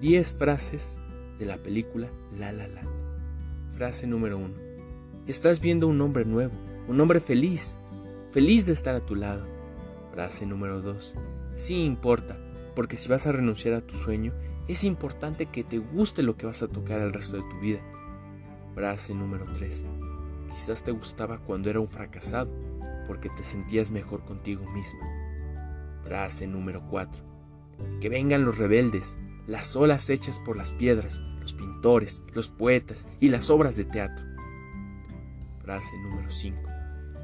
10 frases de la película La La Land. Frase número 1. Estás viendo un hombre nuevo, un hombre feliz, feliz de estar a tu lado. Frase número 2. Sí importa, porque si vas a renunciar a tu sueño, es importante que te guste lo que vas a tocar el resto de tu vida. Frase número 3. Quizás te gustaba cuando era un fracasado, porque te sentías mejor contigo misma. Frase número 4. Que vengan los rebeldes, las olas hechas por las piedras, los pintores, los poetas y las obras de teatro. Frase número 5.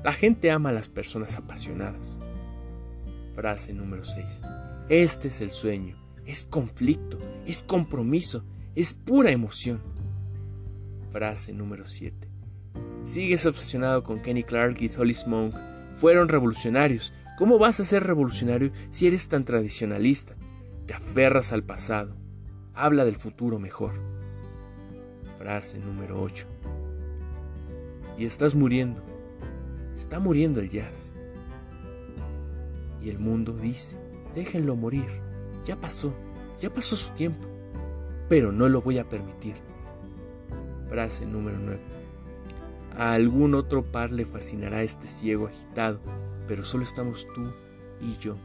La gente ama a las personas apasionadas. Frase número 6. Este es el sueño, es conflicto, es compromiso, es pura emoción. Frase número 7. Sigues obsesionado con Kenny Clark y Hollis Monk. Fueron revolucionarios. ¿Cómo vas a ser revolucionario si eres tan tradicionalista? Te aferras al pasado. Habla del futuro mejor. Frase número 8. Y estás muriendo. Está muriendo el jazz. Y el mundo dice, déjenlo morir. Ya pasó, ya pasó su tiempo. Pero no lo voy a permitir. Frase número 9. A algún otro par le fascinará este ciego agitado, pero solo estamos tú y yo,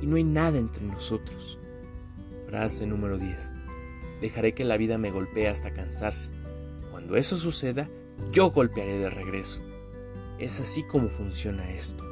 y no hay nada entre nosotros. Frase número 10. Dejaré que la vida me golpee hasta cansarse. Cuando eso suceda, yo golpearé de regreso. Es así como funciona esto.